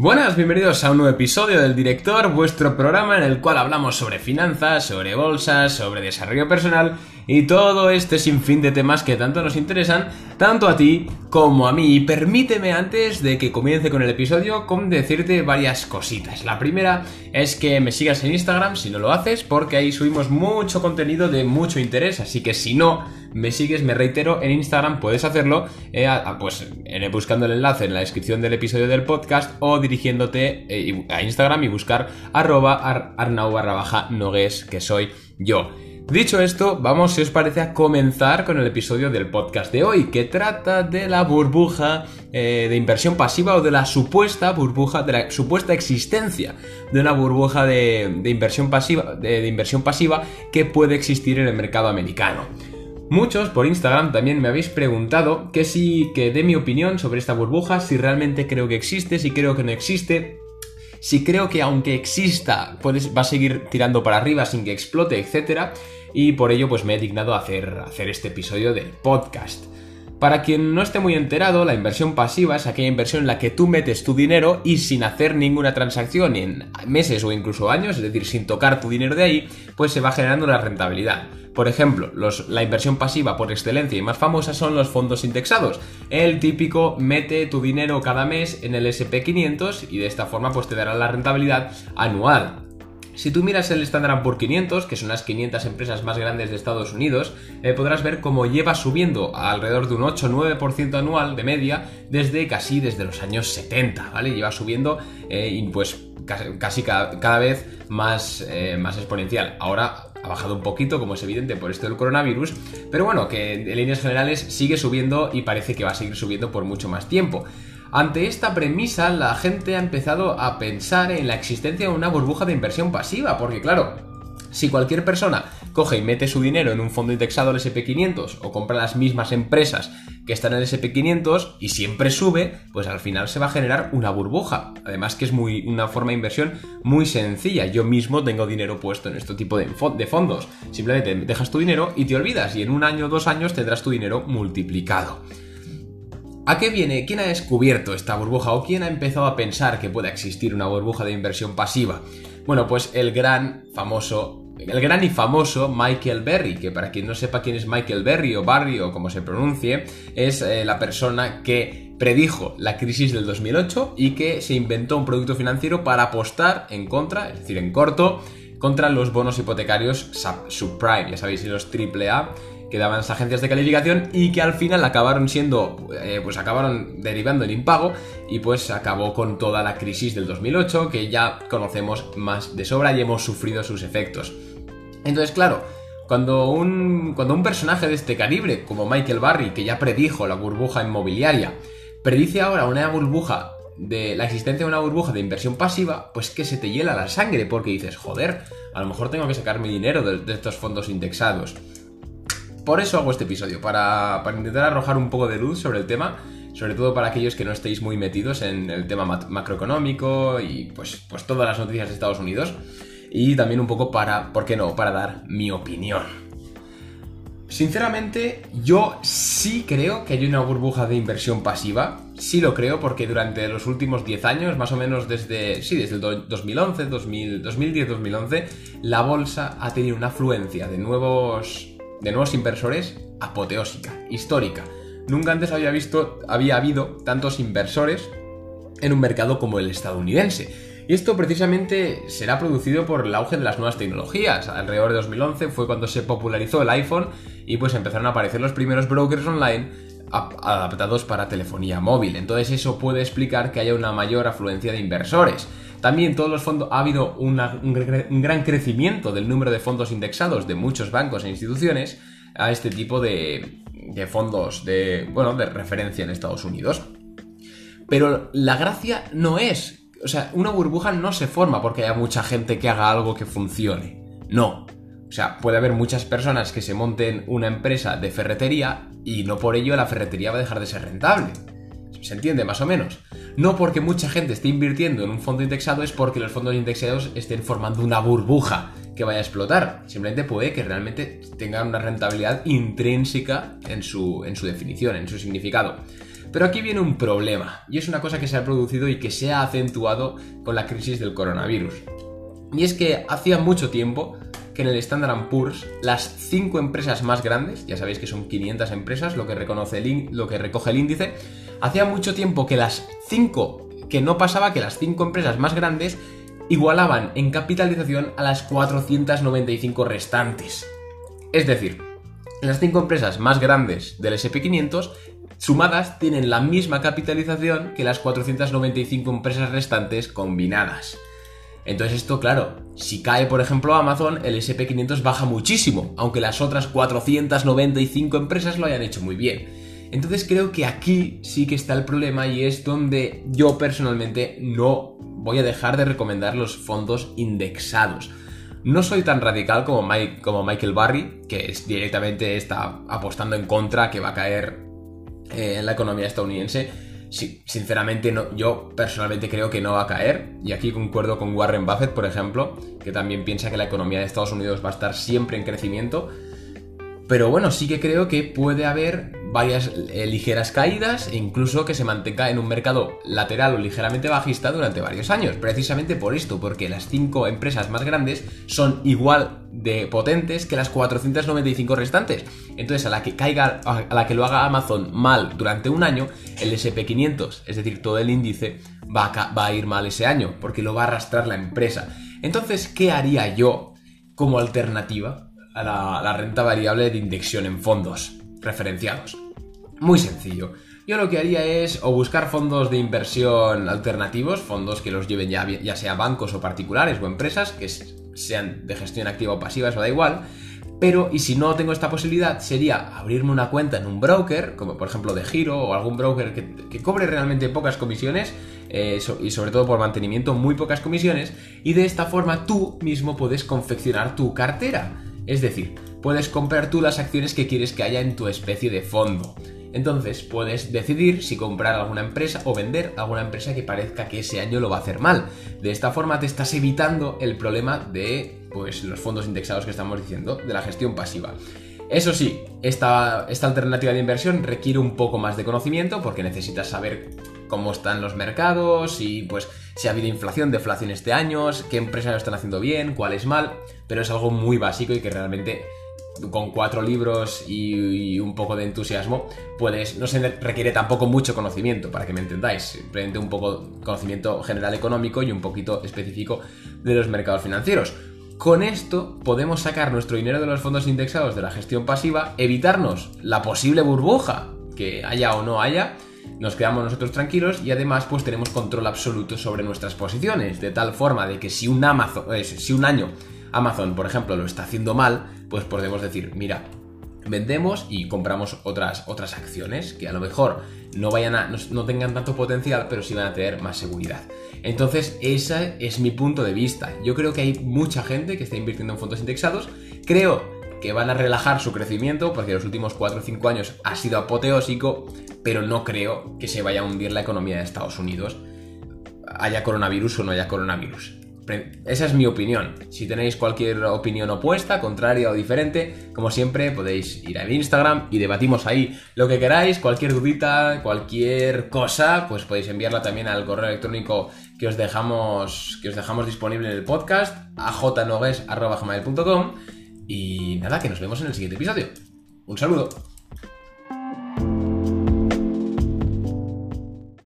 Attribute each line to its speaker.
Speaker 1: Buenas, bienvenidos a un nuevo episodio del Director, vuestro programa en el cual hablamos sobre finanzas, sobre bolsas, sobre desarrollo personal y todo este sinfín de temas que tanto nos interesan, tanto a ti como a mí. Y permíteme antes de que comience con el episodio con decirte varias cositas. La primera es que me sigas en Instagram si no lo haces, porque ahí subimos mucho contenido de mucho interés, así que si no me sigues, me reitero, en Instagram puedes hacerlo, eh, pues buscando el enlace en la descripción del episodio del podcast o dirigiéndote eh, a Instagram y buscar arroba arnau barra baja que soy yo. Dicho esto, vamos, si os parece, a comenzar con el episodio del podcast de hoy, que trata de la burbuja eh, de inversión pasiva o de la supuesta burbuja, de la supuesta existencia de una burbuja de, inversión, pasiva, de inversión pasiva que puede existir en el mercado americano. Muchos por Instagram también me habéis preguntado que si que dé mi opinión sobre esta burbuja, si realmente creo que existe, si creo que no existe, si creo que aunque exista va a seguir tirando para arriba sin que explote, etc. Y por ello pues me he dignado a hacer, hacer este episodio del podcast. Para quien no esté muy enterado, la inversión pasiva es aquella inversión en la que tú metes tu dinero y sin hacer ninguna transacción en meses o incluso años, es decir, sin tocar tu dinero de ahí, pues se va generando la rentabilidad. Por ejemplo, la inversión pasiva por excelencia y más famosa son los fondos indexados. El típico mete tu dinero cada mes en el SP500 y de esta forma pues te dará la rentabilidad anual. Si tú miras el Standard Poor's 500, que son las 500 empresas más grandes de Estados Unidos, eh, podrás ver cómo lleva subiendo alrededor de un 8-9% anual de media desde casi desde los años 70, ¿vale? Lleva subiendo eh, y pues casi, cada, vez más, eh, más exponencial. Ahora ha bajado un poquito, como es evidente, por esto del coronavirus, pero bueno, que en líneas generales sigue subiendo y parece que va a seguir subiendo por mucho más tiempo. Ante esta premisa, la gente ha empezado a pensar en la existencia de una burbuja de inversión pasiva, porque claro, si cualquier persona coge y mete su dinero en un fondo indexado al SP500 o compra las mismas empresas que están en el SP500 y siempre sube, pues al final se va a generar una burbuja. Además que es muy, una forma de inversión muy sencilla. Yo mismo tengo dinero puesto en este tipo de, de fondos. Simplemente dejas tu dinero y te olvidas y en un año o dos años tendrás tu dinero multiplicado. ¿A qué viene? ¿Quién ha descubierto esta burbuja o quién ha empezado a pensar que pueda existir una burbuja de inversión pasiva? Bueno, pues el gran famoso el gran y famoso Michael Berry, que para quien no sepa quién es Michael Berry o Barry o como se pronuncie, es eh, la persona que predijo la crisis del 2008 y que se inventó un producto financiero para apostar en contra, es decir, en corto, contra los bonos hipotecarios subprime, ya sabéis, los AAA que daban las agencias de calificación y que al final acabaron siendo, eh, pues acabaron derivando en impago y pues acabó con toda la crisis del 2008 que ya conocemos más de sobra y hemos sufrido sus efectos. Entonces, claro, cuando un, cuando un personaje de este calibre, como Michael Barry, que ya predijo la burbuja inmobiliaria, predice ahora una burbuja de la existencia de una burbuja de inversión pasiva, pues que se te hiela la sangre porque dices, joder, a lo mejor tengo que sacar mi dinero de estos fondos indexados. Por eso hago este episodio, para, intentar arrojar un poco de luz sobre el tema, sobre todo para aquellos que no estéis muy metidos en el tema macroeconómico y pues, pues todas las noticias de Estados Unidos. Y también un poco para, ¿por qué no?, para dar mi opinión. Sinceramente, yo sí creo que hay una burbuja de inversión pasiva. Sí lo creo porque durante los últimos 10 años, más o menos desde, sí, desde el 2011, 2010-2011, la bolsa ha tenido una afluencia de nuevos de nuevos inversores apoteósica, histórica. Nunca antes había visto, había habido tantos inversores en un mercado como el estadounidense. Y esto precisamente será producido por el auge de las nuevas tecnologías. Alrededor de 2011 fue cuando se popularizó el iPhone y pues empezaron a aparecer los primeros brokers online adaptados para telefonía móvil. Entonces eso puede explicar que haya una mayor afluencia de inversores. También todos los fondos ha habido un, gran crecimiento del número de fondos indexados de muchos bancos e instituciones a este tipo de, fondos de, bueno, de referencia en Estados Unidos. Pero la gracia no es, o sea, una burbuja no se forma porque haya mucha gente que haga algo que funcione. No. O sea, puede haber muchas personas que se monten una empresa de ferretería y no por ello la ferretería va a dejar de ser rentable. ¿Se entiende más o menos? No porque mucha gente esté invirtiendo en un fondo indexado es porque los fondos indexados estén formando una burbuja que vaya a explotar. Simplemente puede que realmente tengan una rentabilidad intrínseca en su, en su definición, en su significado. Pero aquí viene un problema, y es una cosa que se ha producido y que se ha acentuado con la crisis del coronavirus. Y es que hacía mucho tiempo que en el Standard Poor's las 5 empresas más grandes, ya sabéis que son 500 empresas lo que, reconoce lo que recoge el índice, hacía mucho tiempo que las 5, que no pasaba que las 5 empresas más grandes igualaban en capitalización a las 495 restantes. Es decir, las 5 empresas más grandes del SP500 sumadas tienen la misma capitalización que las 495 empresas restantes combinadas. Entonces esto, claro, si cae por ejemplo Amazon, el SP500 baja muchísimo, aunque las otras 495 empresas lo hayan hecho muy bien. Entonces creo que aquí sí que está el problema y es donde yo personalmente no voy a dejar de recomendar los fondos indexados. No soy tan radical como, Michael Barry, que directamente está apostando en contra que va a caer eh, en la economía estadounidense. Sí, sinceramente no, yo personalmente creo que no va a caer. Y aquí concuerdo con Warren Buffett, por ejemplo, que también piensa que la economía de Estados Unidos va a estar siempre en crecimiento. Pero bueno, sí que creo que puede haber varias eh, ligeras caídas e incluso que se mantenga en un mercado lateral o ligeramente bajista durante varios años. Precisamente por esto, porque las cinco empresas más grandes son igual de potentes que las 495 restantes. Entonces, a la que caiga, a la que lo haga Amazon mal durante un año, el SP500, es decir, todo el índice, va a, ir mal ese año, porque lo va a arrastrar la empresa. Entonces, ¿qué haría yo como alternativa? a la, renta variable de indexación en fondos referenciados. Muy sencillo. Yo lo que haría es o buscar fondos de inversión alternativos, fondos que los lleven ya, sea bancos o particulares o empresas, que sean de gestión activa o pasiva, eso da igual. Pero, y si no tengo esta posibilidad, sería abrirme una cuenta en un broker, como por ejemplo de Giro o algún broker que, cobre realmente pocas comisiones, eh, y sobre todo por mantenimiento muy pocas comisiones, y de esta forma tú mismo puedes confeccionar tu cartera. Es decir, puedes comprar tú las acciones que quieres que haya en tu especie de fondo. Entonces puedes decidir si comprar alguna empresa o vender alguna empresa que parezca que ese año lo va a hacer mal. De esta forma te estás evitando el problema de pues, los fondos indexados que estamos diciendo, de la gestión pasiva. Eso sí, esta, esta alternativa de inversión requiere un poco más de conocimiento porque necesitas saber cómo están los mercados y pues si ha habido inflación, deflación este año, qué empresas lo están haciendo bien, cuál es mal, pero es algo muy básico y que realmente con cuatro libros y, un poco de entusiasmo, puedes, no se requiere tampoco mucho conocimiento, para que me entendáis, simplemente un poco conocimiento general económico y un poquito específico de los mercados financieros. Con esto podemos sacar nuestro dinero de los fondos indexados de la gestión pasiva, evitarnos la posible burbuja que haya o no haya, nos quedamos nosotros tranquilos y además pues tenemos control absoluto sobre nuestras posiciones, de tal forma de que si un Amazon, si un año Amazon, por ejemplo, lo está haciendo mal, pues podemos decir, mira, vendemos y compramos otras, otras acciones que a lo mejor no, vayan a, no, tengan tanto potencial, pero sí van a tener más seguridad. Entonces, ese es mi punto de vista. Yo creo que hay mucha gente que está invirtiendo en fondos indexados. Creo que van a relajar su crecimiento porque los últimos 4 o 5 años ha sido apoteósico, pero no creo que se vaya a hundir la economía de Estados Unidos, haya coronavirus o no haya coronavirus. Esa es mi opinión. Si tenéis cualquier opinión opuesta, contraria o diferente, como siempre podéis ir a Instagram y debatimos ahí lo que queráis, cualquier dudita, cualquier cosa, pues podéis enviarla también al correo electrónico que os dejamos, que os dejamos disponible en el podcast, a jnogues.com. Y nada, que nos vemos en el siguiente episodio. Un saludo.